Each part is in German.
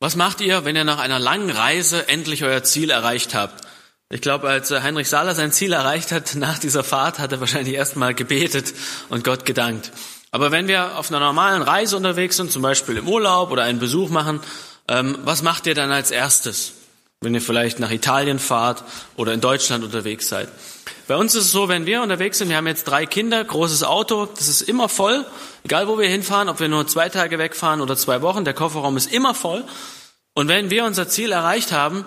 Was macht ihr, wenn ihr nach einer langen Reise endlich euer Ziel erreicht habt? Ich glaube, als Heinrich Sahler sein Ziel erreicht hat nach dieser Fahrt, hat er wahrscheinlich erstmal gebetet und Gott gedankt. Aber wenn wir auf einer normalen Reise unterwegs sind, zum Beispiel im Urlaub oder einen Besuch machen, ähm, was macht ihr dann als erstes, wenn ihr vielleicht nach Italien fahrt oder in Deutschland unterwegs seid? Bei uns ist es so, wenn wir unterwegs sind, wir haben jetzt drei Kinder, großes Auto, das ist immer voll, egal wo wir hinfahren, ob wir nur zwei Tage wegfahren oder zwei Wochen, der Kofferraum ist immer voll. Und wenn wir unser Ziel erreicht haben,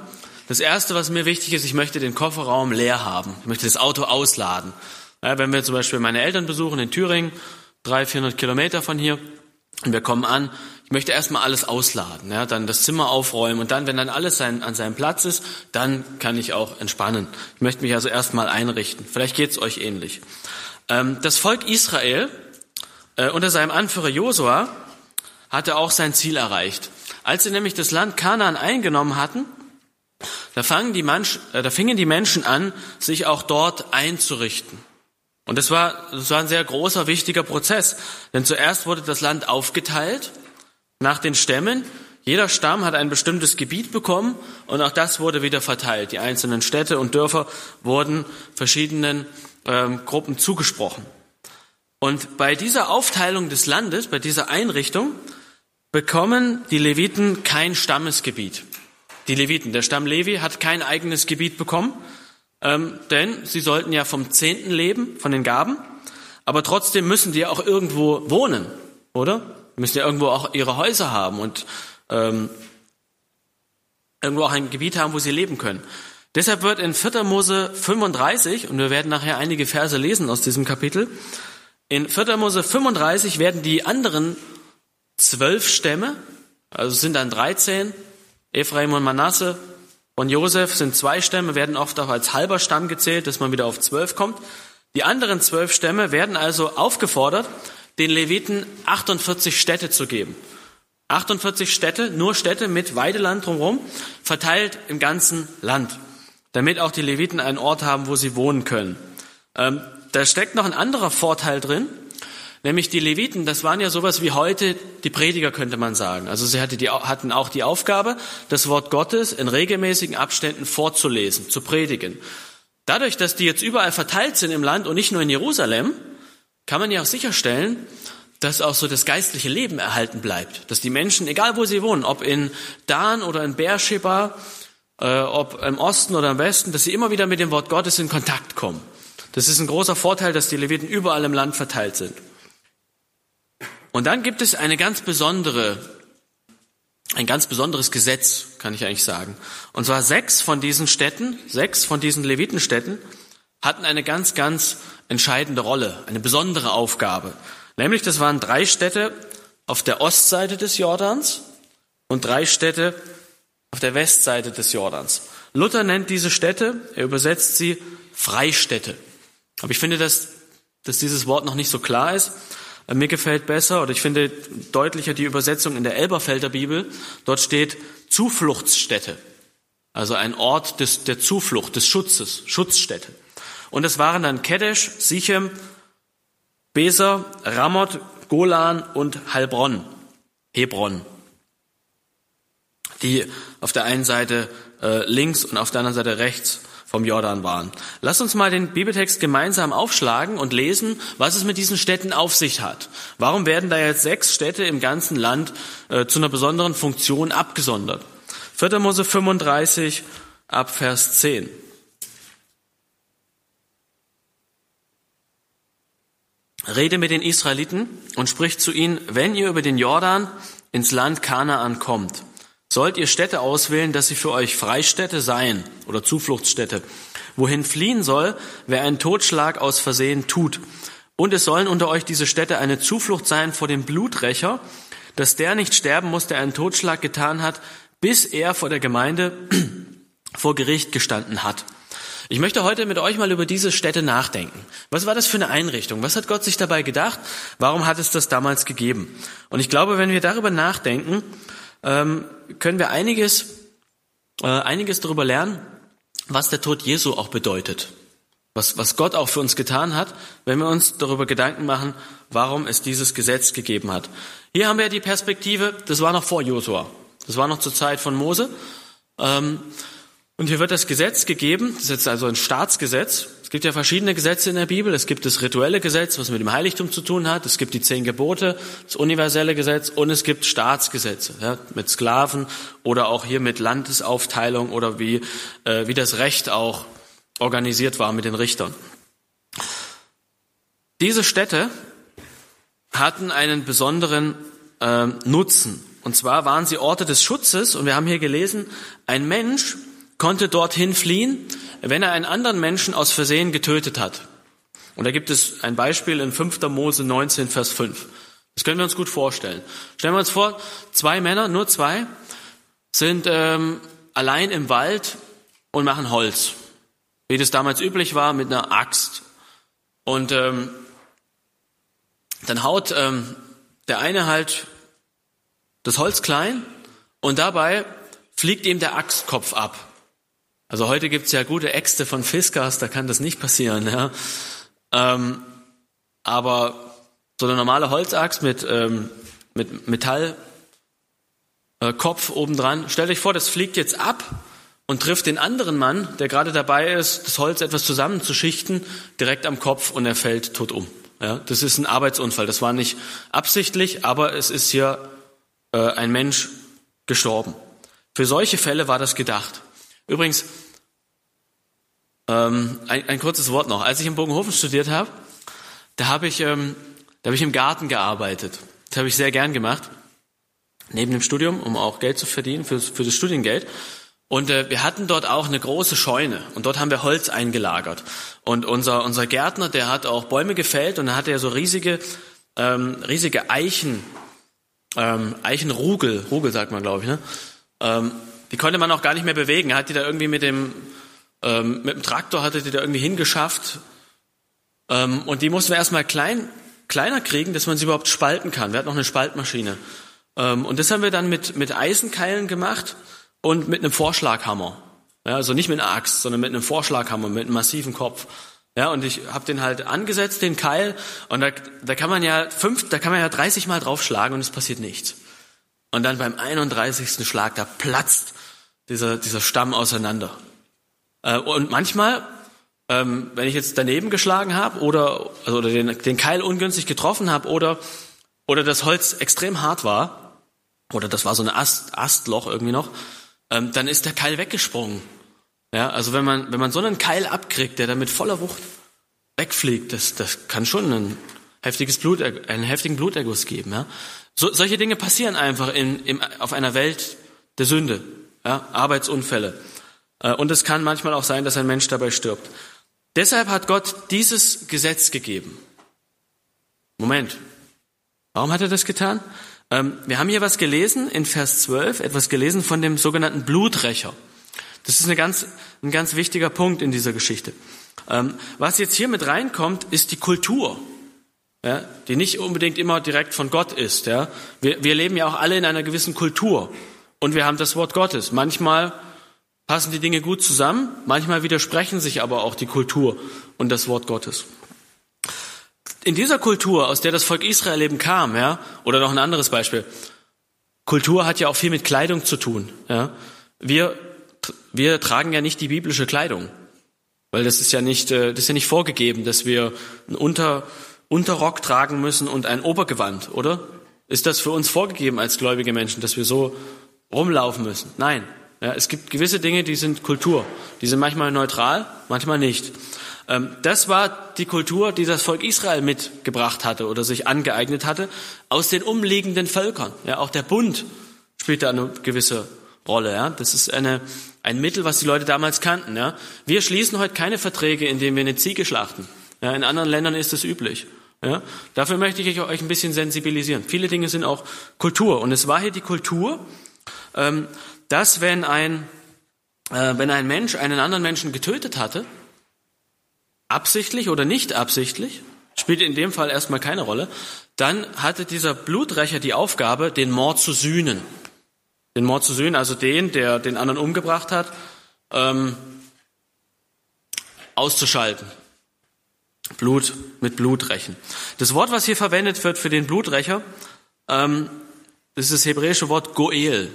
das Erste, was mir wichtig ist, ich möchte den Kofferraum leer haben. Ich möchte das Auto ausladen. Ja, wenn wir zum Beispiel meine Eltern besuchen in Thüringen, 300, 400 Kilometer von hier, und wir kommen an, möchte erstmal alles ausladen, ja, dann das Zimmer aufräumen und dann, wenn dann alles sein, an seinem Platz ist, dann kann ich auch entspannen. Ich möchte mich also erstmal einrichten. Vielleicht geht es euch ähnlich. Ähm, das Volk Israel äh, unter seinem Anführer Josua hatte auch sein Ziel erreicht. Als sie nämlich das Land Kanaan eingenommen hatten, da, fangen die Mensch, äh, da fingen die Menschen an, sich auch dort einzurichten. Und das war, das war ein sehr großer, wichtiger Prozess. Denn zuerst wurde das Land aufgeteilt nach den Stämmen. Jeder Stamm hat ein bestimmtes Gebiet bekommen und auch das wurde wieder verteilt. Die einzelnen Städte und Dörfer wurden verschiedenen ähm, Gruppen zugesprochen. Und bei dieser Aufteilung des Landes, bei dieser Einrichtung, bekommen die Leviten kein Stammesgebiet die Leviten. Der Stamm Levi hat kein eigenes Gebiet bekommen, ähm, denn sie sollten ja vom Zehnten leben, von den Gaben. Aber trotzdem müssen die ja auch irgendwo wohnen, oder? Müssen ja irgendwo auch ihre Häuser haben und ähm, irgendwo auch ein Gebiet haben, wo sie leben können. Deshalb wird in 4. Mose 35, und wir werden nachher einige Verse lesen aus diesem Kapitel, in 4. Mose 35 werden die anderen zwölf Stämme, also sind dann 13, Ephraim und Manasse und Josef sind zwei Stämme, werden oft auch als halber Stamm gezählt, dass man wieder auf zwölf kommt. Die anderen zwölf Stämme werden also aufgefordert, den Leviten 48 Städte zu geben. 48 Städte, nur Städte mit Weideland drumherum, verteilt im ganzen Land, damit auch die Leviten einen Ort haben, wo sie wohnen können. Ähm, da steckt noch ein anderer Vorteil drin. Nämlich die Leviten, das waren ja sowas wie heute die Prediger, könnte man sagen. Also sie hatte die, hatten auch die Aufgabe, das Wort Gottes in regelmäßigen Abständen vorzulesen, zu predigen. Dadurch, dass die jetzt überall verteilt sind im Land und nicht nur in Jerusalem, kann man ja auch sicherstellen, dass auch so das geistliche Leben erhalten bleibt. Dass die Menschen, egal wo sie wohnen, ob in Dan oder in Beersheba, äh, ob im Osten oder im Westen, dass sie immer wieder mit dem Wort Gottes in Kontakt kommen. Das ist ein großer Vorteil, dass die Leviten überall im Land verteilt sind. Und dann gibt es eine ganz besondere, ein ganz besonderes Gesetz, kann ich eigentlich sagen. Und zwar sechs von diesen Städten, sechs von diesen Levitenstädten hatten eine ganz, ganz entscheidende Rolle, eine besondere Aufgabe. Nämlich, das waren drei Städte auf der Ostseite des Jordans und drei Städte auf der Westseite des Jordans. Luther nennt diese Städte, er übersetzt sie Freistädte. Aber ich finde, dass, dass dieses Wort noch nicht so klar ist. Mir gefällt besser oder ich finde deutlicher die Übersetzung in der Elberfelder Bibel. Dort steht Zufluchtsstätte. Also ein Ort des, der Zuflucht, des Schutzes, Schutzstätte. Und es waren dann Kedesh, Sichem, Beser, Ramoth, Golan und Heilbronn, Hebron, die auf der einen Seite äh, links und auf der anderen Seite rechts vom Jordan waren. Lass uns mal den Bibeltext gemeinsam aufschlagen und lesen, was es mit diesen Städten auf sich hat. Warum werden da jetzt sechs Städte im ganzen Land äh, zu einer besonderen Funktion abgesondert? 4. Mose 35 ab Vers 10. Rede mit den Israeliten und spricht zu ihnen, wenn ihr über den Jordan ins Land Kanaan kommt, sollt ihr Städte auswählen, dass sie für euch Freistädte seien oder Zufluchtsstädte, wohin fliehen soll, wer einen Totschlag aus Versehen tut. Und es sollen unter euch diese Städte eine Zuflucht sein vor dem Bluträcher, dass der nicht sterben muss, der einen Totschlag getan hat, bis er vor der Gemeinde vor Gericht gestanden hat. Ich möchte heute mit euch mal über diese Städte nachdenken. Was war das für eine Einrichtung? Was hat Gott sich dabei gedacht? Warum hat es das damals gegeben? Und ich glaube, wenn wir darüber nachdenken, ähm, können wir einiges, äh, einiges darüber lernen, was der Tod Jesu auch bedeutet. Was, was Gott auch für uns getan hat, wenn wir uns darüber Gedanken machen, warum es dieses Gesetz gegeben hat. Hier haben wir die Perspektive, das war noch vor Josua. Das war noch zur Zeit von Mose. Und hier wird das Gesetz gegeben, das ist jetzt also ein Staatsgesetz. Es gibt ja verschiedene Gesetze in der Bibel. Es gibt das rituelle Gesetz, was mit dem Heiligtum zu tun hat. Es gibt die zehn Gebote, das universelle Gesetz und es gibt Staatsgesetze ja, mit Sklaven oder auch hier mit Landesaufteilung oder wie, äh, wie das Recht auch organisiert war mit den Richtern. Diese Städte hatten einen besonderen äh, Nutzen. Und zwar waren sie Orte des Schutzes. Und wir haben hier gelesen, ein Mensch konnte dorthin fliehen, wenn er einen anderen Menschen aus Versehen getötet hat. Und da gibt es ein Beispiel in 5. Mose 19, Vers 5. Das können wir uns gut vorstellen. Stellen wir uns vor, zwei Männer, nur zwei, sind ähm, allein im Wald und machen Holz, wie das damals üblich war, mit einer Axt. Und ähm, dann haut ähm, der eine halt das Holz klein und dabei fliegt ihm der Axtkopf ab. Also heute gibt's ja gute Äxte von Fiskars, da kann das nicht passieren. Ja. Ähm, aber so eine normale Holzaxt mit, ähm, mit Metallkopf äh, obendran, stell dich vor, das fliegt jetzt ab und trifft den anderen Mann, der gerade dabei ist, das Holz etwas zusammenzuschichten, direkt am Kopf und er fällt tot um. Ja, das ist ein Arbeitsunfall. Das war nicht absichtlich, aber es ist hier äh, ein Mensch gestorben. Für solche Fälle war das gedacht. Übrigens, ähm, ein, ein, kurzes Wort noch. Als ich in Bogenhofen studiert habe, da habe ich, ähm, da ich im Garten gearbeitet. Das habe ich sehr gern gemacht, neben dem Studium, um auch Geld zu verdienen für, für das Studiengeld. Und äh, wir hatten dort auch eine große Scheune und dort haben wir Holz eingelagert. Und unser, unser Gärtner, der hat auch Bäume gefällt und da hatte er so riesige, ähm, riesige Eichen, ähm, Eichenrugel, Rugel sagt man, glaube ich, ne? Ähm, die konnte man auch gar nicht mehr bewegen. Hat die da irgendwie mit dem, ähm, mit dem Traktor hatte die da irgendwie hingeschafft. Ähm, und die mussten wir erstmal klein, kleiner kriegen, dass man sie überhaupt spalten kann. Wir hatten noch eine Spaltmaschine. Ähm, und das haben wir dann mit, mit Eisenkeilen gemacht und mit einem Vorschlaghammer. Ja, also nicht mit einer Axt, sondern mit einem Vorschlaghammer, mit einem massiven Kopf. Ja, und ich habe den halt angesetzt, den Keil, und da, da kann man ja fünf, da kann man ja 30 Mal draufschlagen und es passiert nichts. Und dann beim 31. Schlag, da platzt dieser, dieser Stamm auseinander. Äh, und manchmal, ähm, wenn ich jetzt daneben geschlagen habe oder, also, oder den, den Keil ungünstig getroffen habe oder, oder das Holz extrem hart war, oder das war so ein Ast, Astloch irgendwie noch, ähm, dann ist der Keil weggesprungen. Ja, also wenn man, wenn man so einen Keil abkriegt, der dann mit voller Wucht wegfliegt, das, das kann schon ein heftiges Blut, einen heftigen Bluterguss geben. Ja. So, solche Dinge passieren einfach in, in, auf einer Welt der Sünde, ja, Arbeitsunfälle. Äh, und es kann manchmal auch sein, dass ein Mensch dabei stirbt. Deshalb hat Gott dieses Gesetz gegeben. Moment. Warum hat er das getan? Ähm, wir haben hier was gelesen in Vers 12, etwas gelesen von dem sogenannten Bluträcher. Das ist eine ganz, ein ganz wichtiger Punkt in dieser Geschichte. Ähm, was jetzt hier mit reinkommt, ist die Kultur, ja, die nicht unbedingt immer direkt von Gott ist. Ja. Wir, wir leben ja auch alle in einer gewissen Kultur und wir haben das Wort Gottes. Manchmal passen die Dinge gut zusammen, manchmal widersprechen sich aber auch die Kultur und das Wort Gottes. In dieser Kultur, aus der das Volk Israel eben kam, ja, oder noch ein anderes Beispiel. Kultur hat ja auch viel mit Kleidung zu tun, ja. Wir, wir tragen ja nicht die biblische Kleidung, weil das ist ja nicht, äh, das ist ja nicht vorgegeben, dass wir einen Unter, Unterrock tragen müssen und ein Obergewand, oder? Ist das für uns vorgegeben als gläubige Menschen, dass wir so rumlaufen müssen? Nein. Ja, es gibt gewisse Dinge, die sind Kultur. Die sind manchmal neutral, manchmal nicht. Ähm, das war die Kultur, die das Volk Israel mitgebracht hatte oder sich angeeignet hatte aus den umliegenden Völkern. Ja, auch der Bund spielt da eine gewisse Rolle. Ja, das ist eine, ein Mittel, was die Leute damals kannten. Ja, wir schließen heute keine Verträge, indem wir eine Ziege schlachten. Ja, in anderen Ländern ist das üblich. Ja, dafür möchte ich euch ein bisschen sensibilisieren. Viele Dinge sind auch Kultur. Und es war hier die Kultur, dass wenn ein, äh, wenn ein Mensch einen anderen Menschen getötet hatte, absichtlich oder nicht absichtlich, spielt in dem Fall erstmal keine Rolle, dann hatte dieser Bluträcher die Aufgabe, den Mord zu sühnen. Den Mord zu sühnen, also den, der den anderen umgebracht hat, ähm, auszuschalten. Blut mit Blut rächen. Das Wort, was hier verwendet wird für den Bluträcher, ähm, das ist das hebräische Wort Goel.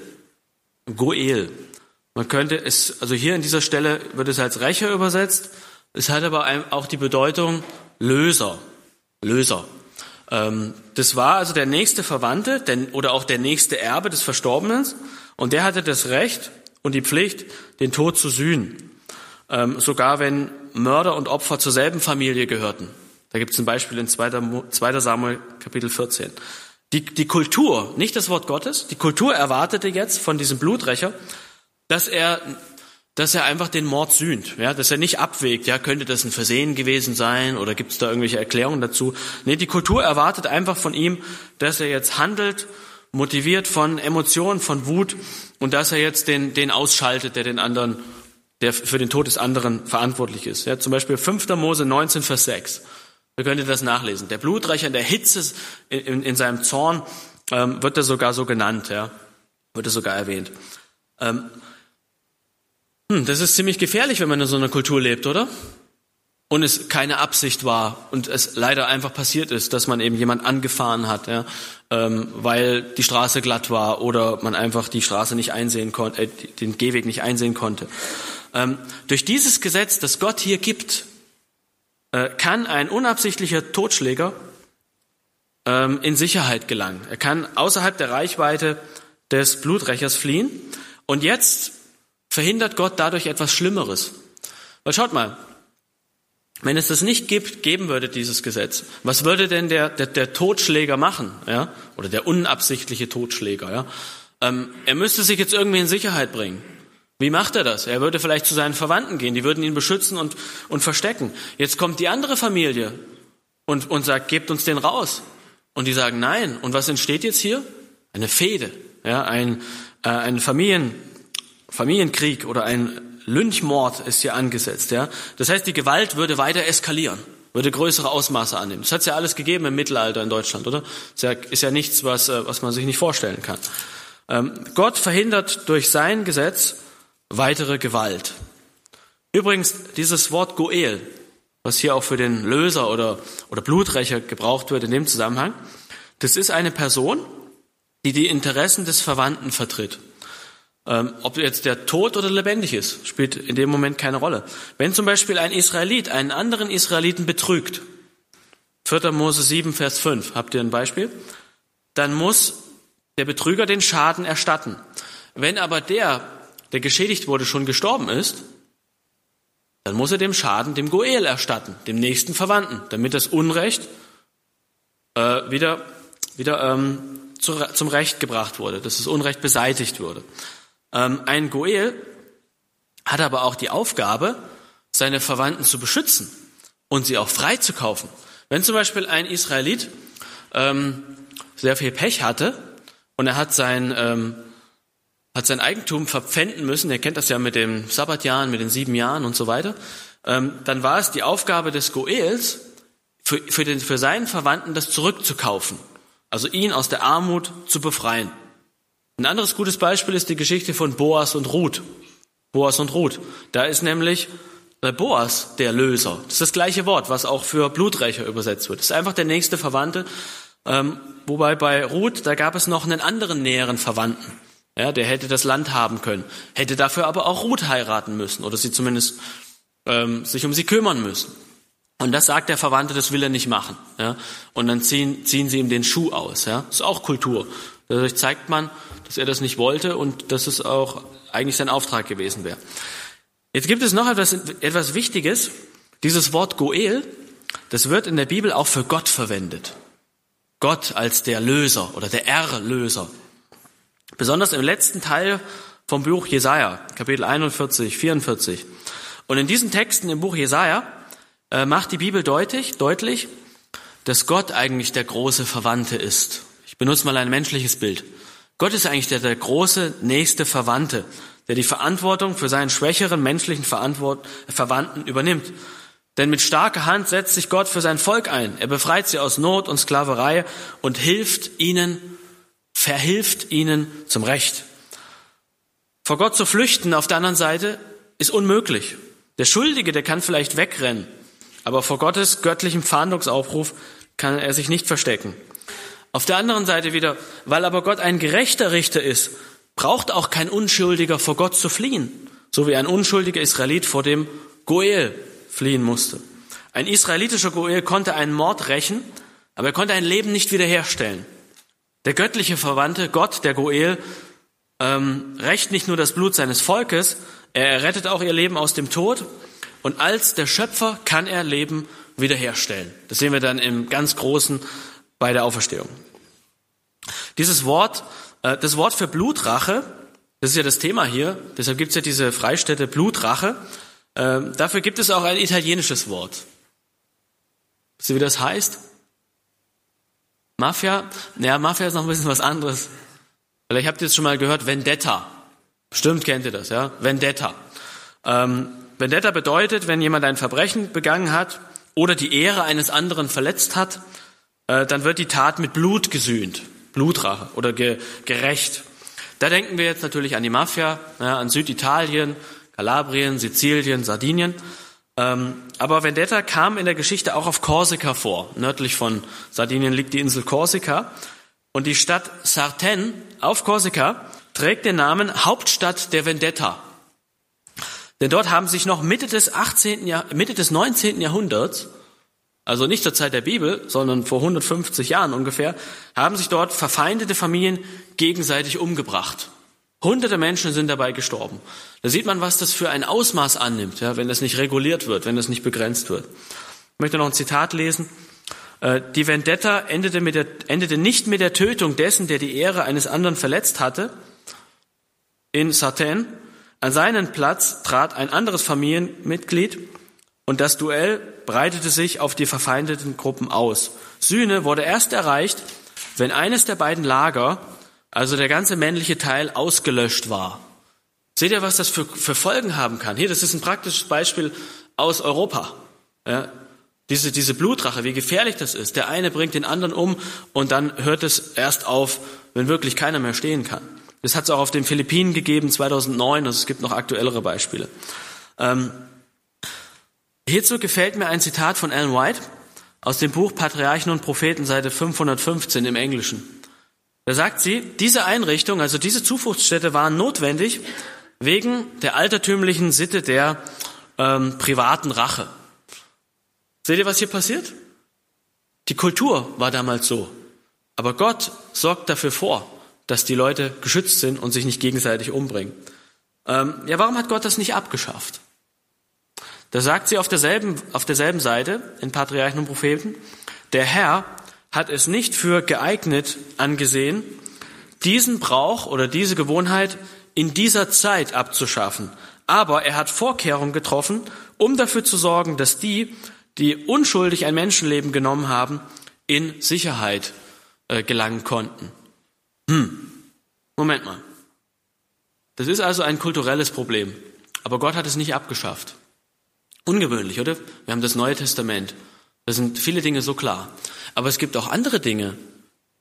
Goel. Man könnte es, also hier in dieser Stelle wird es als Rächer übersetzt. Es hat aber auch die Bedeutung Löser. Löser. Ähm, das war also der nächste Verwandte oder auch der nächste Erbe des Verstorbenen. Und der hatte das Recht und die Pflicht, den Tod zu sühnen. Ähm, sogar wenn Mörder und Opfer zur selben Familie gehörten. Da gibt es ein Beispiel in 2. Samuel Kapitel 14. Die, die Kultur, nicht das Wort Gottes, die Kultur erwartete jetzt von diesem Bluträcher, dass er, dass er einfach den Mord sühnt, ja, dass er nicht abwägt, ja, könnte das ein Versehen gewesen sein oder gibt es da irgendwelche Erklärungen dazu? Nee, die Kultur erwartet einfach von ihm, dass er jetzt handelt, motiviert von Emotionen, von Wut und dass er jetzt den, den ausschaltet, der den anderen, der für den Tod des anderen verantwortlich ist. Ja, zum Beispiel 5. Mose 19, Vers 6. Ihr das nachlesen. Der Bluträcher in der Hitze, in, in, in seinem Zorn, ähm, wird er sogar so genannt, ja. Wird er sogar erwähnt. Ähm, hm, das ist ziemlich gefährlich, wenn man in so einer Kultur lebt, oder? Und es keine Absicht war und es leider einfach passiert ist, dass man eben jemand angefahren hat, ja, ähm, weil die Straße glatt war oder man einfach die Straße nicht einsehen konnte, äh, den Gehweg nicht einsehen konnte. Ähm, durch dieses Gesetz, das Gott hier gibt, kann ein unabsichtlicher Totschläger ähm, in Sicherheit gelangen. Er kann außerhalb der Reichweite des Bluträchers fliehen. Und jetzt verhindert Gott dadurch etwas Schlimmeres. Weil schaut mal, wenn es das nicht gibt, geben würde, dieses Gesetz, was würde denn der, der, der Totschläger machen? Ja? Oder der unabsichtliche Totschläger? Ja? Ähm, er müsste sich jetzt irgendwie in Sicherheit bringen. Wie macht er das? Er würde vielleicht zu seinen Verwandten gehen, die würden ihn beschützen und, und verstecken. Jetzt kommt die andere Familie und, und sagt, gebt uns den raus. Und die sagen nein. Und was entsteht jetzt hier? Eine Fehde, ja, ein, äh, ein Familien, Familienkrieg oder ein Lynchmord ist hier angesetzt. Ja. Das heißt, die Gewalt würde weiter eskalieren, würde größere Ausmaße annehmen. Das hat es ja alles gegeben im Mittelalter in Deutschland, oder? Ist ja, ist ja nichts, was, äh, was man sich nicht vorstellen kann. Ähm, Gott verhindert durch sein Gesetz weitere Gewalt. Übrigens, dieses Wort Goel, was hier auch für den Löser oder, oder Bluträcher gebraucht wird in dem Zusammenhang, das ist eine Person, die die Interessen des Verwandten vertritt. Ähm, ob jetzt der tot oder lebendig ist, spielt in dem Moment keine Rolle. Wenn zum Beispiel ein Israelit einen anderen Israeliten betrügt, 4. Mose 7, Vers 5, habt ihr ein Beispiel? Dann muss der Betrüger den Schaden erstatten. Wenn aber der der geschädigt wurde, schon gestorben ist, dann muss er dem Schaden dem Goel erstatten, dem nächsten Verwandten, damit das Unrecht äh, wieder, wieder ähm, zu, zum Recht gebracht wurde, dass das Unrecht beseitigt wurde. Ähm, ein Goel hat aber auch die Aufgabe, seine Verwandten zu beschützen und sie auch freizukaufen. Wenn zum Beispiel ein Israelit ähm, sehr viel Pech hatte und er hat sein ähm, hat sein Eigentum verpfänden müssen, er kennt das ja mit den Sabbatjahren, mit den sieben Jahren und so weiter, ähm, dann war es die Aufgabe des Goels, für, für, den, für seinen Verwandten das zurückzukaufen, also ihn aus der Armut zu befreien. Ein anderes gutes Beispiel ist die Geschichte von Boas und Ruth. Boas und Ruth. Da ist nämlich äh, Boas der Löser. Das ist das gleiche Wort, was auch für Bluträcher übersetzt wird. Das ist einfach der nächste Verwandte. Ähm, wobei bei Ruth, da gab es noch einen anderen näheren Verwandten. Ja, der hätte das Land haben können, hätte dafür aber auch Ruth heiraten müssen oder sie zumindest ähm, sich um sie kümmern müssen. Und das sagt der Verwandte, das will er nicht machen. Ja? Und dann ziehen, ziehen sie ihm den Schuh aus. Ja? Das ist auch Kultur. Dadurch zeigt man, dass er das nicht wollte und dass es auch eigentlich sein Auftrag gewesen wäre. Jetzt gibt es noch etwas, etwas Wichtiges. Dieses Wort Goel, das wird in der Bibel auch für Gott verwendet. Gott als der Löser oder der Erlöser. Besonders im letzten Teil vom Buch Jesaja, Kapitel 41, 44. Und in diesen Texten im Buch Jesaja äh, macht die Bibel deutlich, deutlich, dass Gott eigentlich der große Verwandte ist. Ich benutze mal ein menschliches Bild. Gott ist eigentlich der, der große nächste Verwandte, der die Verantwortung für seinen schwächeren menschlichen Verantwort Verwandten übernimmt. Denn mit starker Hand setzt sich Gott für sein Volk ein. Er befreit sie aus Not und Sklaverei und hilft ihnen verhilft ihnen zum Recht. Vor Gott zu flüchten auf der anderen Seite ist unmöglich. Der Schuldige, der kann vielleicht wegrennen, aber vor Gottes göttlichem Fahndungsaufruf kann er sich nicht verstecken. Auf der anderen Seite wieder, weil aber Gott ein gerechter Richter ist, braucht auch kein Unschuldiger vor Gott zu fliehen, so wie ein unschuldiger Israelit vor dem Goel fliehen musste. Ein israelitischer Goel konnte einen Mord rächen, aber er konnte ein Leben nicht wiederherstellen. Der göttliche Verwandte, Gott, der Goel, ähm, rächt nicht nur das Blut seines Volkes, er rettet auch ihr Leben aus dem Tod und als der Schöpfer kann er Leben wiederherstellen. Das sehen wir dann im ganz Großen bei der Auferstehung. Dieses Wort, äh, das Wort für Blutrache, das ist ja das Thema hier, deshalb gibt es ja diese Freistätte Blutrache. Äh, dafür gibt es auch ein italienisches Wort. Wisst ihr, wie das heißt? Mafia? Naja, Mafia ist noch ein bisschen was anderes. Vielleicht habt ihr es schon mal gehört, Vendetta. Stimmt, kennt ihr das, ja? Vendetta. Ähm, Vendetta bedeutet, wenn jemand ein Verbrechen begangen hat oder die Ehre eines anderen verletzt hat, äh, dann wird die Tat mit Blut gesühnt. Blutrache oder ge gerecht. Da denken wir jetzt natürlich an die Mafia, ja, an Süditalien, Kalabrien, Sizilien, Sardinien. Ähm, aber Vendetta kam in der Geschichte auch auf Korsika vor. Nördlich von Sardinien liegt die Insel Korsika. Und die Stadt Sartène auf Korsika trägt den Namen Hauptstadt der Vendetta. Denn dort haben sich noch Mitte des 18. Jahr, Mitte des 19. Jahrhunderts, also nicht zur Zeit der Bibel, sondern vor 150 Jahren ungefähr, haben sich dort verfeindete Familien gegenseitig umgebracht. Hunderte Menschen sind dabei gestorben. Da sieht man, was das für ein Ausmaß annimmt, ja, wenn das nicht reguliert wird, wenn das nicht begrenzt wird. Ich möchte noch ein Zitat lesen. Äh, die Vendetta endete, mit der, endete nicht mit der Tötung dessen, der die Ehre eines anderen verletzt hatte, in Sartène. An seinen Platz trat ein anderes Familienmitglied und das Duell breitete sich auf die verfeindeten Gruppen aus. Sühne wurde erst erreicht, wenn eines der beiden Lager also der ganze männliche Teil ausgelöscht war. Seht ihr, was das für, für Folgen haben kann? Hier, das ist ein praktisches Beispiel aus Europa. Ja, diese, diese Blutrache, wie gefährlich das ist. Der eine bringt den anderen um und dann hört es erst auf, wenn wirklich keiner mehr stehen kann. Das hat es auch auf den Philippinen gegeben, 2009, also es gibt noch aktuellere Beispiele. Ähm, hierzu gefällt mir ein Zitat von Ellen White aus dem Buch Patriarchen und Propheten, Seite 515 im Englischen. Da sagt sie, diese Einrichtung, also diese Zufluchtsstätte waren notwendig wegen der altertümlichen Sitte der ähm, privaten Rache. Seht ihr, was hier passiert? Die Kultur war damals so. Aber Gott sorgt dafür vor, dass die Leute geschützt sind und sich nicht gegenseitig umbringen. Ähm, ja, warum hat Gott das nicht abgeschafft? Da sagt sie auf derselben, auf derselben Seite in Patriarchen und Propheten, der Herr hat es nicht für geeignet angesehen, diesen Brauch oder diese Gewohnheit in dieser Zeit abzuschaffen. Aber er hat Vorkehrungen getroffen, um dafür zu sorgen, dass die, die unschuldig ein Menschenleben genommen haben, in Sicherheit äh, gelangen konnten. Hm, Moment mal. Das ist also ein kulturelles Problem. Aber Gott hat es nicht abgeschafft. Ungewöhnlich, oder? Wir haben das Neue Testament. Da sind viele Dinge so klar. Aber es gibt auch andere Dinge,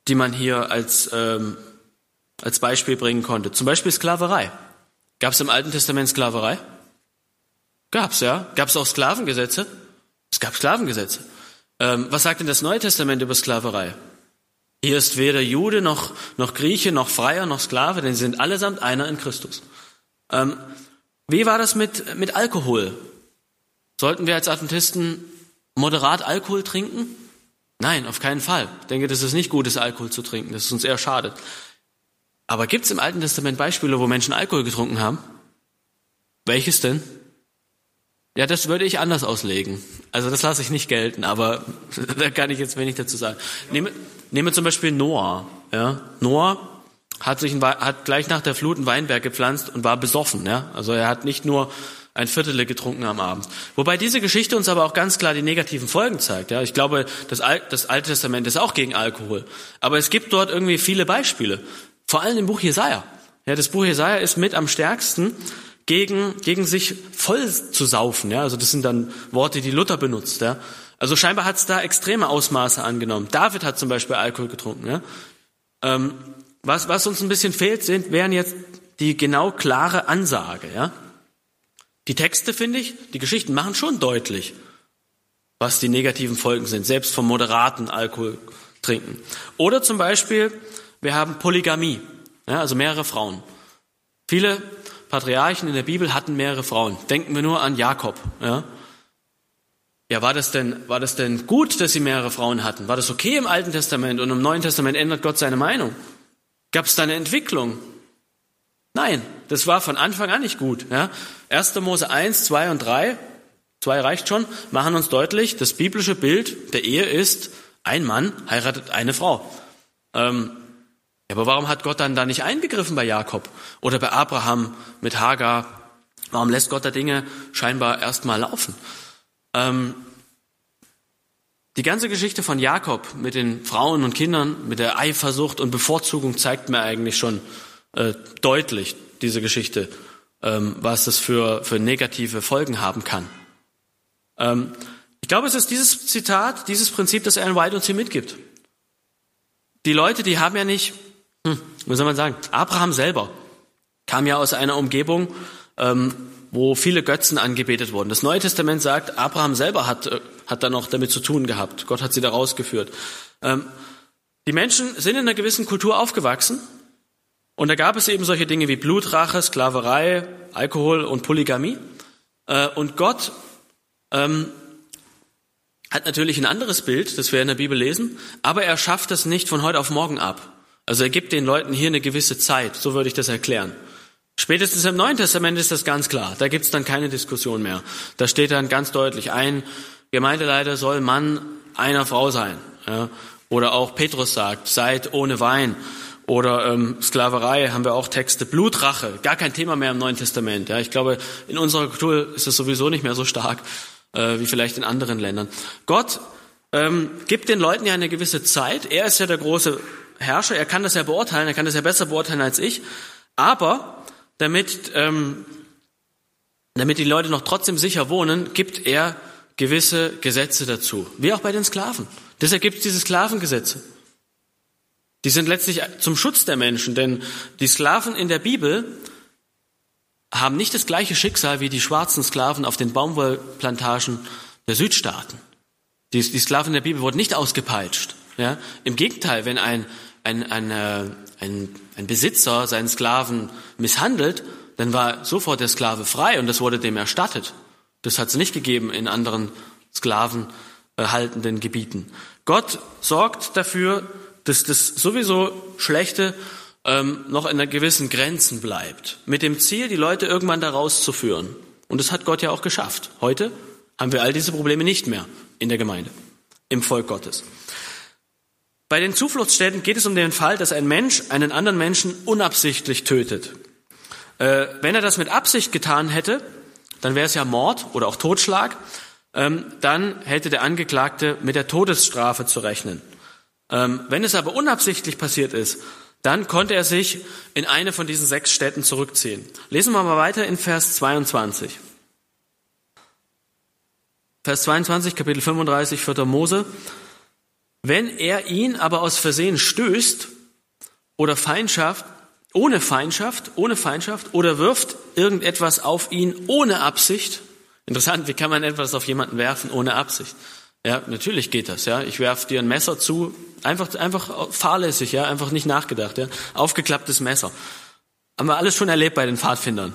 die man hier als, ähm, als Beispiel bringen konnte. Zum Beispiel Sklaverei. Gab es im Alten Testament Sklaverei? Gab's, ja. Gab es auch Sklavengesetze? Es gab Sklavengesetze. Ähm, was sagt denn das Neue Testament über Sklaverei? Hier ist weder Jude noch, noch Grieche noch Freier noch Sklave, denn sie sind allesamt einer in Christus. Ähm, wie war das mit, mit Alkohol? Sollten wir als Adventisten moderat Alkohol trinken? Nein, auf keinen Fall. Ich denke, das ist nicht gut, ist, Alkohol zu trinken. Das ist uns eher schadet. Aber gibt es im Alten Testament Beispiele, wo Menschen Alkohol getrunken haben? Welches denn? Ja, das würde ich anders auslegen. Also das lasse ich nicht gelten, aber da kann ich jetzt wenig dazu sagen. Nehme, nehme zum Beispiel Noah. Ja? Noah hat sich ein, hat gleich nach der Flut einen Weinberg gepflanzt und war besoffen. Ja? Also er hat nicht nur ein Viertel getrunken am Abend. Wobei diese Geschichte uns aber auch ganz klar die negativen Folgen zeigt. Ja, ich glaube, das, Al das Alte Testament ist auch gegen Alkohol. Aber es gibt dort irgendwie viele Beispiele. Vor allem im Buch Jesaja. Ja, das Buch Jesaja ist mit am stärksten gegen, gegen sich voll zu saufen. Ja, also das sind dann Worte, die Luther benutzt. Ja. Also scheinbar hat es da extreme Ausmaße angenommen. David hat zum Beispiel Alkohol getrunken. Ja. Ähm, was, was uns ein bisschen fehlt, sind, wären jetzt die genau klare Ansage. Ja. Die Texte, finde ich, die Geschichten machen schon deutlich, was die negativen Folgen sind, selbst vom moderaten Alkohol trinken. Oder zum Beispiel, wir haben Polygamie, ja, also mehrere Frauen. Viele Patriarchen in der Bibel hatten mehrere Frauen. Denken wir nur an Jakob. Ja, ja war, das denn, war das denn gut, dass sie mehrere Frauen hatten? War das okay im Alten Testament und im Neuen Testament ändert Gott seine Meinung? Gab es da eine Entwicklung? Nein, das war von Anfang an nicht gut. Ja? 1. Mose 1, 2 und 3, 2 reicht schon, machen uns deutlich, das biblische Bild der Ehe ist, ein Mann heiratet eine Frau. Ähm, aber warum hat Gott dann da nicht eingegriffen bei Jakob oder bei Abraham mit Hagar? Warum lässt Gott da Dinge scheinbar erstmal laufen? Ähm, die ganze Geschichte von Jakob mit den Frauen und Kindern, mit der Eifersucht und Bevorzugung zeigt mir eigentlich schon äh, deutlich, diese Geschichte, was das für, für negative Folgen haben kann. Ähm, ich glaube, es ist dieses Zitat, dieses Prinzip, das Ellen White uns hier mitgibt. Die Leute, die haben ja nicht hm, wie soll man sagen, Abraham selber kam ja aus einer Umgebung, ähm, wo viele Götzen angebetet wurden. Das Neue Testament sagt, Abraham selber hat, äh, hat da noch damit zu tun gehabt. Gott hat sie da rausgeführt. Ähm, die Menschen sind in einer gewissen Kultur aufgewachsen und da gab es eben solche Dinge wie Blutrache, Sklaverei, Alkohol und Polygamie. Äh, und Gott ähm, hat natürlich ein anderes Bild, das wir in der Bibel lesen, aber er schafft es nicht von heute auf morgen ab. Also er gibt den Leuten hier eine gewisse Zeit, so würde ich das erklären. Spätestens im Neuen Testament ist das ganz klar. Da gibt es dann keine Diskussion mehr. Da steht dann ganz deutlich, ein Gemeindeleiter soll Mann einer Frau sein. Ja? Oder auch Petrus sagt, seid ohne Wein. Oder ähm, Sklaverei haben wir auch Texte. Blutrache, gar kein Thema mehr im Neuen Testament. Ja? Ich glaube, in unserer Kultur ist es sowieso nicht mehr so stark äh, wie vielleicht in anderen Ländern. Gott ähm, gibt den Leuten ja eine gewisse Zeit. Er ist ja der große Herrscher, er kann das ja beurteilen, er kann das ja besser beurteilen als ich. Aber damit, ähm, damit die Leute noch trotzdem sicher wohnen, gibt er gewisse Gesetze dazu. Wie auch bei den Sklaven. Deshalb gibt es diese Sklavengesetze. Die sind letztlich zum Schutz der Menschen, denn die Sklaven in der Bibel haben nicht das gleiche Schicksal wie die schwarzen Sklaven auf den Baumwollplantagen der Südstaaten. Die, die Sklaven in der Bibel wurden nicht ausgepeitscht. Ja? Im Gegenteil, wenn ein ein, ein, äh, ein, ein Besitzer seinen Sklaven misshandelt, dann war sofort der Sklave frei und das wurde dem erstattet. Das hat es nicht gegeben in anderen sklavenhaltenden Gebieten. Gott sorgt dafür, dass das sowieso Schlechte ähm, noch in einer gewissen Grenzen bleibt, mit dem Ziel, die Leute irgendwann da rauszuführen. Und das hat Gott ja auch geschafft. Heute haben wir all diese Probleme nicht mehr in der Gemeinde, im Volk Gottes. Bei den Zufluchtsstätten geht es um den Fall, dass ein Mensch einen anderen Menschen unabsichtlich tötet. Äh, wenn er das mit Absicht getan hätte, dann wäre es ja Mord oder auch Totschlag. Ähm, dann hätte der Angeklagte mit der Todesstrafe zu rechnen. Ähm, wenn es aber unabsichtlich passiert ist, dann konnte er sich in eine von diesen sechs Städten zurückziehen. Lesen wir mal weiter in Vers 22. Vers 22, Kapitel 35, 4. Mose. Wenn er ihn aber aus Versehen stößt oder Feindschaft, ohne Feindschaft, ohne Feindschaft oder wirft irgendetwas auf ihn ohne Absicht. Interessant, wie kann man etwas auf jemanden werfen ohne Absicht? Ja, natürlich geht das, ja. Ich werf dir ein Messer zu, einfach, einfach fahrlässig, ja, einfach nicht nachgedacht, ja. Aufgeklapptes Messer. Haben wir alles schon erlebt bei den Pfadfindern.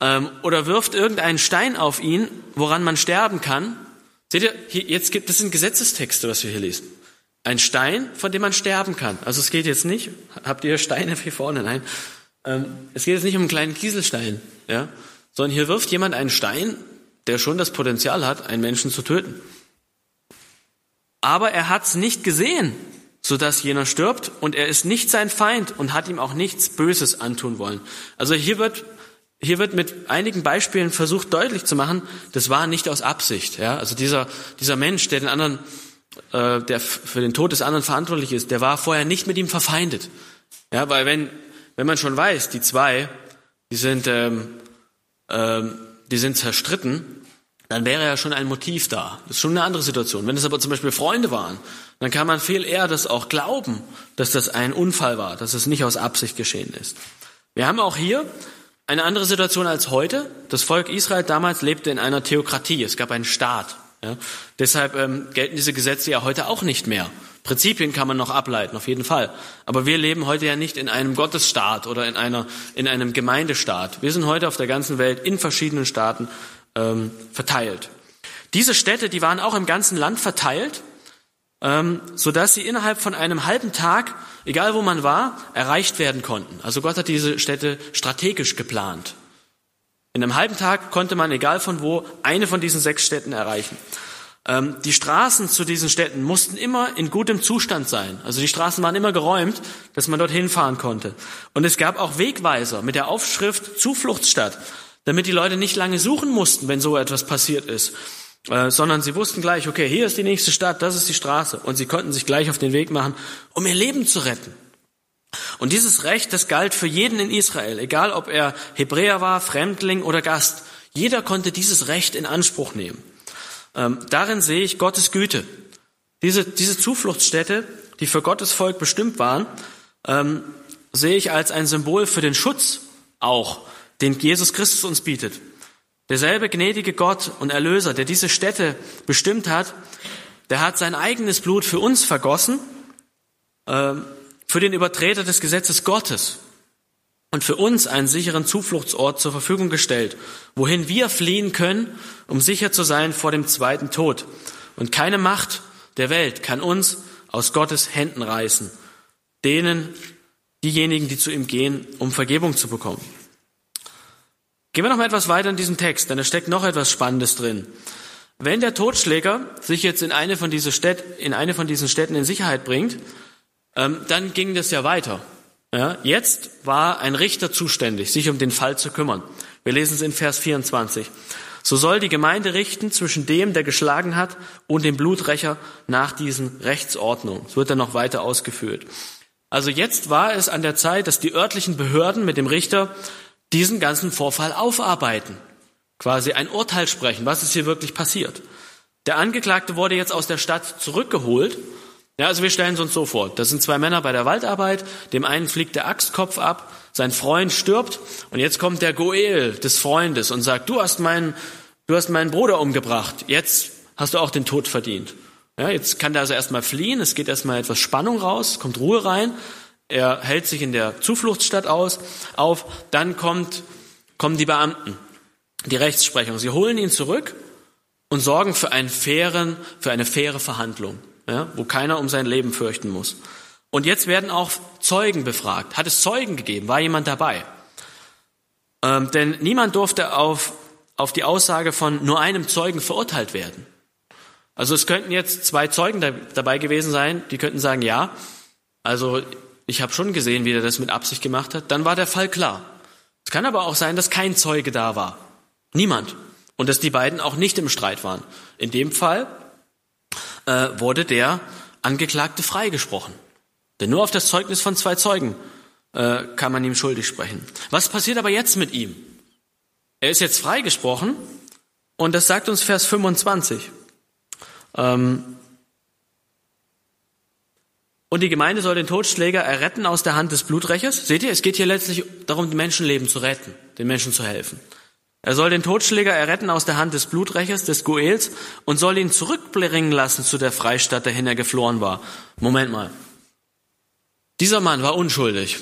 Ähm, oder wirft irgendeinen Stein auf ihn, woran man sterben kann, Seht ihr, hier, jetzt gibt, das sind Gesetzestexte, was wir hier lesen. Ein Stein, von dem man sterben kann. Also es geht jetzt nicht, habt ihr Steine hier vorne? Nein. Ähm, es geht jetzt nicht um einen kleinen Kieselstein, ja, sondern hier wirft jemand einen Stein, der schon das Potenzial hat, einen Menschen zu töten. Aber er hat es nicht gesehen, sodass jener stirbt und er ist nicht sein Feind und hat ihm auch nichts Böses antun wollen. Also hier wird hier wird mit einigen Beispielen versucht deutlich zu machen, das war nicht aus Absicht. Ja? Also dieser, dieser Mensch, der den anderen, äh, der für den Tod des anderen verantwortlich ist, der war vorher nicht mit ihm verfeindet. Ja, weil wenn, wenn man schon weiß, die zwei, die sind, ähm, ähm, die sind zerstritten, dann wäre ja schon ein Motiv da. Das ist schon eine andere Situation. Wenn es aber zum Beispiel Freunde waren, dann kann man viel eher das auch glauben, dass das ein Unfall war, dass es nicht aus Absicht geschehen ist. Wir haben auch hier eine andere Situation als heute. Das Volk Israel damals lebte in einer Theokratie. Es gab einen Staat. Ja. Deshalb ähm, gelten diese Gesetze ja heute auch nicht mehr. Prinzipien kann man noch ableiten, auf jeden Fall. Aber wir leben heute ja nicht in einem Gottesstaat oder in, einer, in einem Gemeindestaat. Wir sind heute auf der ganzen Welt in verschiedenen Staaten ähm, verteilt. Diese Städte, die waren auch im ganzen Land verteilt, ähm, sodass sie innerhalb von einem halben Tag, egal wo man war, erreicht werden konnten. Also Gott hat diese Städte strategisch geplant. In einem halben Tag konnte man, egal von wo, eine von diesen sechs Städten erreichen. Ähm, die Straßen zu diesen Städten mussten immer in gutem Zustand sein. Also die Straßen waren immer geräumt, dass man dorthin fahren konnte. Und es gab auch Wegweiser mit der Aufschrift Zufluchtsstadt, damit die Leute nicht lange suchen mussten, wenn so etwas passiert ist, äh, sondern sie wussten gleich, okay, hier ist die nächste Stadt, das ist die Straße. Und sie konnten sich gleich auf den Weg machen, um ihr Leben zu retten. Und dieses Recht, das galt für jeden in Israel, egal ob er Hebräer war, Fremdling oder Gast. Jeder konnte dieses Recht in Anspruch nehmen. Ähm, darin sehe ich Gottes Güte. Diese, diese Zufluchtsstätte, die für Gottes Volk bestimmt waren, ähm, sehe ich als ein Symbol für den Schutz auch, den Jesus Christus uns bietet. Derselbe gnädige Gott und Erlöser, der diese Stätte bestimmt hat, der hat sein eigenes Blut für uns vergossen, ähm, für den Übertreter des Gesetzes Gottes und für uns einen sicheren Zufluchtsort zur Verfügung gestellt, wohin wir fliehen können, um sicher zu sein vor dem zweiten Tod. Und keine Macht der Welt kann uns aus Gottes Händen reißen, denen, diejenigen, die zu ihm gehen, um Vergebung zu bekommen. Gehen wir noch mal etwas weiter in diesem Text, denn es steckt noch etwas Spannendes drin. Wenn der Totschläger sich jetzt in eine von, diesen Städten, in eine von diesen Städten in Sicherheit bringt, ähm, dann ging das ja weiter. Ja, jetzt war ein Richter zuständig, sich um den Fall zu kümmern. Wir lesen es in Vers 24. So soll die Gemeinde richten zwischen dem, der geschlagen hat, und dem Bluträcher nach diesen Rechtsordnungen. Es wird dann noch weiter ausgeführt. Also jetzt war es an der Zeit, dass die örtlichen Behörden mit dem Richter diesen ganzen Vorfall aufarbeiten. Quasi ein Urteil sprechen, was ist hier wirklich passiert. Der Angeklagte wurde jetzt aus der Stadt zurückgeholt ja, also wir stellen es uns so vor. Das sind zwei Männer bei der Waldarbeit. Dem einen fliegt der Axtkopf ab, sein Freund stirbt und jetzt kommt der Goel des Freundes und sagt, du hast meinen, du hast meinen Bruder umgebracht. Jetzt hast du auch den Tod verdient. Ja, jetzt kann der also erstmal fliehen. Es geht erstmal etwas Spannung raus, kommt Ruhe rein. Er hält sich in der Zufluchtsstadt aus, auf. Dann kommt, kommen die Beamten, die Rechtsprechung. Sie holen ihn zurück und sorgen für einen fairen, für eine faire Verhandlung ja, wo keiner um sein Leben fürchten muss. Und jetzt werden auch Zeugen befragt. Hat es Zeugen gegeben? War jemand dabei? Ähm, denn niemand durfte auf, auf die Aussage von nur einem Zeugen verurteilt werden. Also es könnten jetzt zwei Zeugen da, dabei gewesen sein, die könnten sagen, ja, also ich habe schon gesehen, wie er das mit Absicht gemacht hat. Dann war der Fall klar. Es kann aber auch sein, dass kein Zeuge da war. Niemand. Und dass die beiden auch nicht im Streit waren. In dem Fall äh, wurde der Angeklagte freigesprochen. Denn nur auf das Zeugnis von zwei Zeugen äh, kann man ihm schuldig sprechen. Was passiert aber jetzt mit ihm? Er ist jetzt freigesprochen und das sagt uns Vers 25. Ähm, und die Gemeinde soll den Totschläger erretten aus der Hand des Bluträchers. Seht ihr, es geht hier letztlich darum, Menschenleben zu retten, den Menschen zu helfen. Er soll den Totschläger erretten aus der Hand des Bluträchers, des Goels, und soll ihn zurückbringen lassen zu der Freistadt, dahin er geflohen war. Moment mal. Dieser Mann war unschuldig.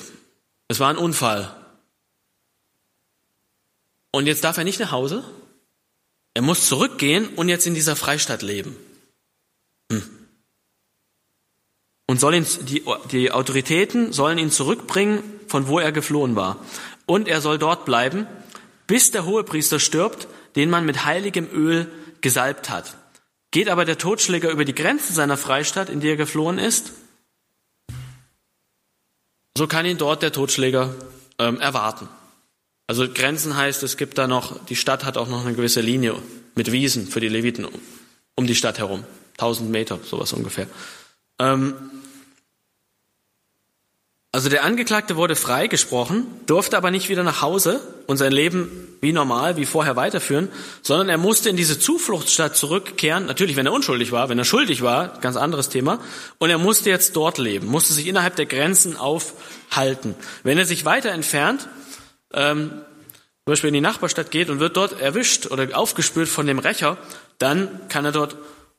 Es war ein Unfall. Und jetzt darf er nicht nach Hause? Er muss zurückgehen und jetzt in dieser Freistadt leben. Hm. Und soll ihn, die, die Autoritäten sollen ihn zurückbringen, von wo er geflohen war. Und er soll dort bleiben, bis der Hohepriester stirbt, den man mit heiligem Öl gesalbt hat. Geht aber der Totschläger über die Grenzen seiner Freistadt, in die er geflohen ist, so kann ihn dort der Totschläger ähm, erwarten. Also Grenzen heißt, es gibt da noch, die Stadt hat auch noch eine gewisse Linie mit Wiesen für die Leviten um, um die Stadt herum. Tausend Meter, sowas ungefähr. Ähm, also der Angeklagte wurde freigesprochen, durfte aber nicht wieder nach Hause und sein Leben wie normal, wie vorher weiterführen, sondern er musste in diese Zufluchtsstadt zurückkehren. Natürlich, wenn er unschuldig war, wenn er schuldig war, ganz anderes Thema. Und er musste jetzt dort leben, musste sich innerhalb der Grenzen aufhalten. Wenn er sich weiter entfernt, ähm, zum Beispiel in die Nachbarstadt geht und wird dort erwischt oder aufgespürt von dem Rächer, dann kann er dort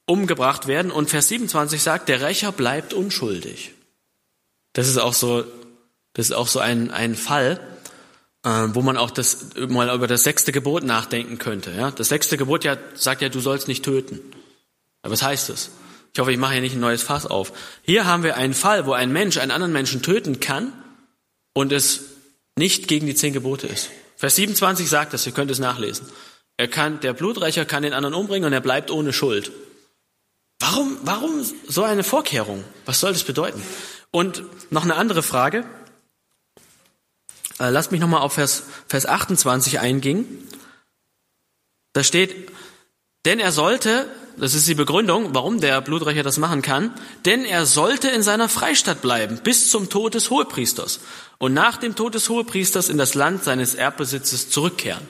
umgebracht werden. Und Vers 27 sagt, der Rächer bleibt unschuldig. Das ist auch so, das ist auch so ein, ein Fall, äh, wo man auch das, mal über das sechste Gebot nachdenken könnte. Ja? Das sechste Gebot ja, sagt ja, du sollst nicht töten. Aber was heißt das? Ich hoffe, ich mache hier nicht ein neues Fass auf. Hier haben wir einen Fall, wo ein Mensch einen anderen Menschen töten kann und es nicht gegen die zehn Gebote ist. Vers 27 sagt das, ihr könnt es nachlesen. Er kann, der Bluträcher kann den anderen umbringen und er bleibt ohne Schuld. Warum, warum so eine Vorkehrung? Was soll das bedeuten? Und noch eine andere Frage. Äh, lasst mich nochmal auf Vers, Vers 28 eingehen. Da steht, denn er sollte, das ist die Begründung, warum der Bluträcher das machen kann, denn er sollte in seiner Freistadt bleiben bis zum Tod des Hohepriesters und nach dem Tod des Hohepriesters in das Land seines Erbbesitzes zurückkehren.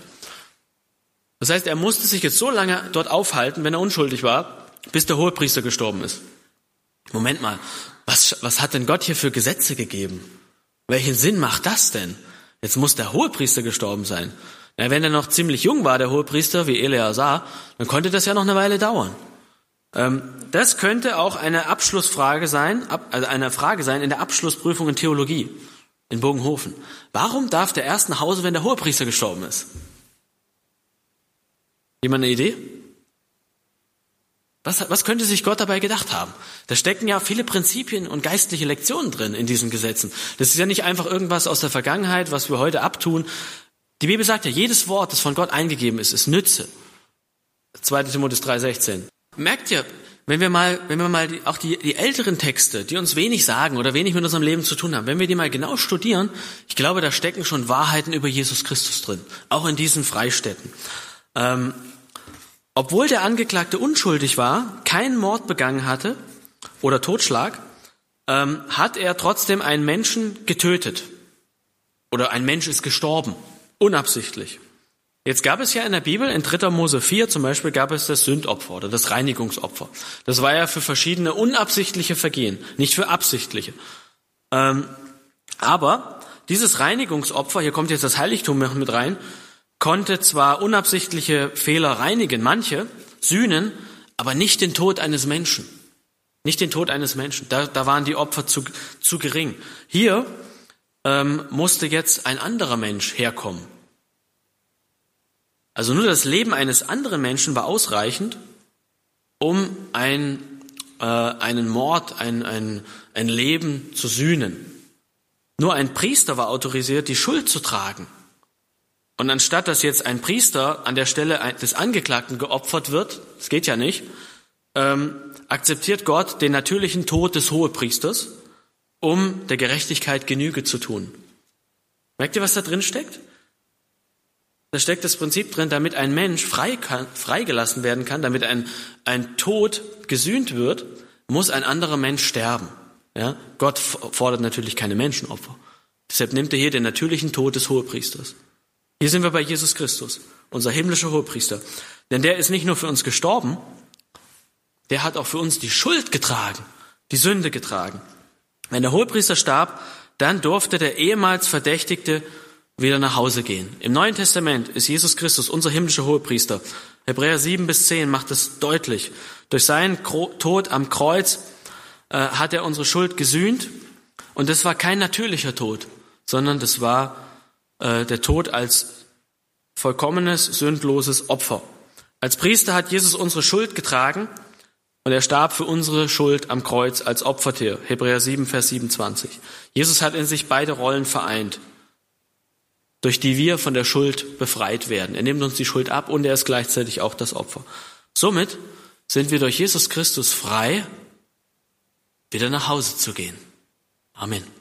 Das heißt, er musste sich jetzt so lange dort aufhalten, wenn er unschuldig war, bis der Hohepriester gestorben ist. Moment mal, was, was hat denn Gott hier für Gesetze gegeben? Welchen Sinn macht das denn? Jetzt muss der Hohepriester gestorben sein. Na, wenn er noch ziemlich jung war, der Hohepriester, wie Eleazar, dann konnte das ja noch eine Weile dauern. Ähm, das könnte auch eine Abschlussfrage sein, also eine Frage sein in der Abschlussprüfung in Theologie in Bogenhofen. Warum darf der erst nach Hause, wenn der Hohepriester gestorben ist? Jemand eine Idee? Was, was könnte sich Gott dabei gedacht haben? Da stecken ja viele Prinzipien und geistliche Lektionen drin in diesen Gesetzen. Das ist ja nicht einfach irgendwas aus der Vergangenheit, was wir heute abtun. Die Bibel sagt ja, jedes Wort, das von Gott eingegeben ist, ist Nütze. 2. Timotheus 3,16. Merkt ihr, wenn wir mal, wenn wir mal die, auch die, die älteren Texte, die uns wenig sagen oder wenig mit unserem Leben zu tun haben, wenn wir die mal genau studieren, ich glaube, da stecken schon Wahrheiten über Jesus Christus drin. Auch in diesen Freistädten. Ähm, obwohl der Angeklagte unschuldig war, keinen Mord begangen hatte oder Totschlag, ähm, hat er trotzdem einen Menschen getötet. Oder ein Mensch ist gestorben, unabsichtlich. Jetzt gab es ja in der Bibel, in 3. Mose 4 zum Beispiel, gab es das Sündopfer oder das Reinigungsopfer. Das war ja für verschiedene unabsichtliche Vergehen, nicht für absichtliche. Ähm, aber dieses Reinigungsopfer, hier kommt jetzt das Heiligtum mit rein, konnte zwar unabsichtliche Fehler reinigen, manche, sühnen, aber nicht den Tod eines Menschen. Nicht den Tod eines Menschen. Da, da waren die Opfer zu, zu gering. Hier ähm, musste jetzt ein anderer Mensch herkommen. Also nur das Leben eines anderen Menschen war ausreichend, um ein, äh, einen Mord, ein, ein, ein Leben zu sühnen. Nur ein Priester war autorisiert, die Schuld zu tragen. Und anstatt dass jetzt ein Priester an der Stelle des Angeklagten geopfert wird, das geht ja nicht, ähm, akzeptiert Gott den natürlichen Tod des Hohepriesters, um der Gerechtigkeit Genüge zu tun. Merkt ihr, was da drin steckt? Da steckt das Prinzip drin, damit ein Mensch frei freigelassen werden kann, damit ein, ein Tod gesühnt wird, muss ein anderer Mensch sterben. Ja? Gott fordert natürlich keine Menschenopfer. Deshalb nimmt er hier den natürlichen Tod des Hohepriesters. Hier sind wir bei Jesus Christus, unser himmlischer Hohepriester. Denn der ist nicht nur für uns gestorben, der hat auch für uns die Schuld getragen, die Sünde getragen. Wenn der Hohepriester starb, dann durfte der ehemals Verdächtigte wieder nach Hause gehen. Im Neuen Testament ist Jesus Christus unser himmlischer Hohepriester. Hebräer 7 bis 10 macht es deutlich. Durch seinen Tod am Kreuz äh, hat er unsere Schuld gesühnt. Und das war kein natürlicher Tod, sondern das war äh, der Tod als vollkommenes, sündloses Opfer. Als Priester hat Jesus unsere Schuld getragen und er starb für unsere Schuld am Kreuz als Opfertier. Hebräer 7, Vers 27. Jesus hat in sich beide Rollen vereint, durch die wir von der Schuld befreit werden. Er nimmt uns die Schuld ab und er ist gleichzeitig auch das Opfer. Somit sind wir durch Jesus Christus frei, wieder nach Hause zu gehen. Amen.